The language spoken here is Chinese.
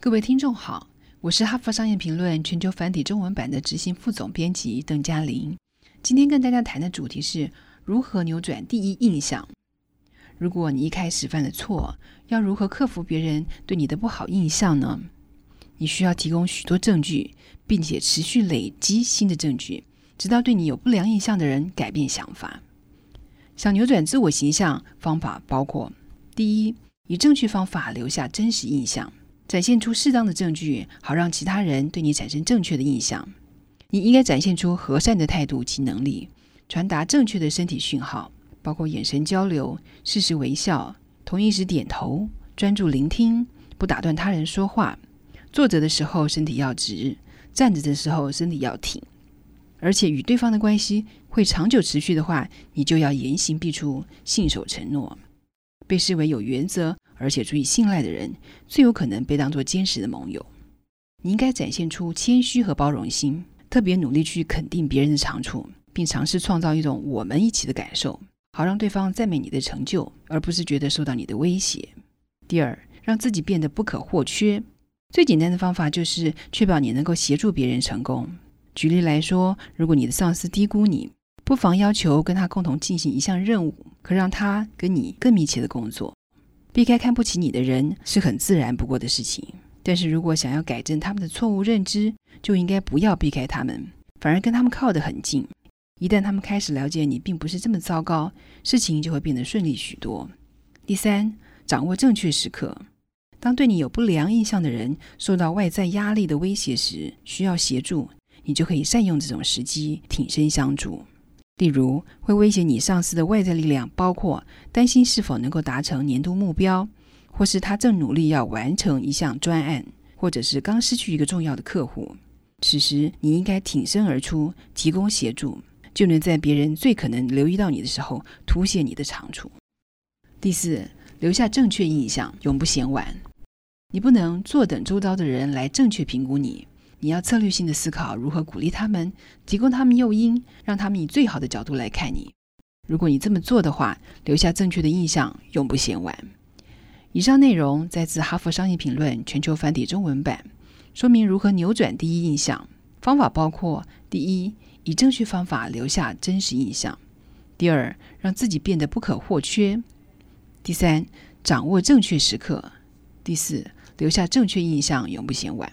各位听众好，我是哈佛商业评论全球繁体中文版的执行副总编辑邓嘉玲。今天跟大家谈的主题是如何扭转第一印象。如果你一开始犯了错，要如何克服别人对你的不好印象呢？你需要提供许多证据，并且持续累积新的证据，直到对你有不良印象的人改变想法。想扭转自我形象，方法包括：第一，以正确方法留下真实印象，展现出适当的证据，好让其他人对你产生正确的印象。你应该展现出和善的态度及能力，传达正确的身体讯号，包括眼神交流、适时微笑、同意时点头、专注聆听、不打断他人说话。坐着的时候身体要直，站着的时候身体要挺，而且与对方的关系会长久持续的话，你就要言行必出，信守承诺。被视为有原则而且足以信赖的人，最有可能被当作坚实的盟友。你应该展现出谦虚和包容心，特别努力去肯定别人的长处，并尝试创造一种我们一起的感受，好让对方赞美你的成就，而不是觉得受到你的威胁。第二，让自己变得不可或缺。最简单的方法就是确保你能够协助别人成功。举例来说，如果你的上司低估你，不妨要求跟他共同进行一项任务，可让他跟你更密切的工作。避开看不起你的人是很自然不过的事情。但是如果想要改正他们的错误认知，就应该不要避开他们，反而跟他们靠得很近。一旦他们开始了解你并不是这么糟糕，事情就会变得顺利许多。第三，掌握正确时刻。当对你有不良印象的人受到外在压力的威胁时，需要协助，你就可以善用这种时机挺身相助。例如，会威胁你上司的外在力量，包括担心是否能够达成年度目标，或是他正努力要完成一项专案，或者是刚失去一个重要的客户。此时，你应该挺身而出，提供协助，就能在别人最可能留意到你的时候，凸显你的长处。第四，留下正确印象，永不嫌晚。你不能坐等周遭的人来正确评估你，你要策略性的思考如何鼓励他们，提供他们诱因，让他们以最好的角度来看你。如果你这么做的话，留下正确的印象永不嫌晚。以上内容摘自《哈佛商业评论》全球繁体中文版，说明如何扭转第一印象。方法包括：第一，以正确方法留下真实印象；第二，让自己变得不可或缺；第三，掌握正确时刻；第四。留下正确印象，永不嫌晚。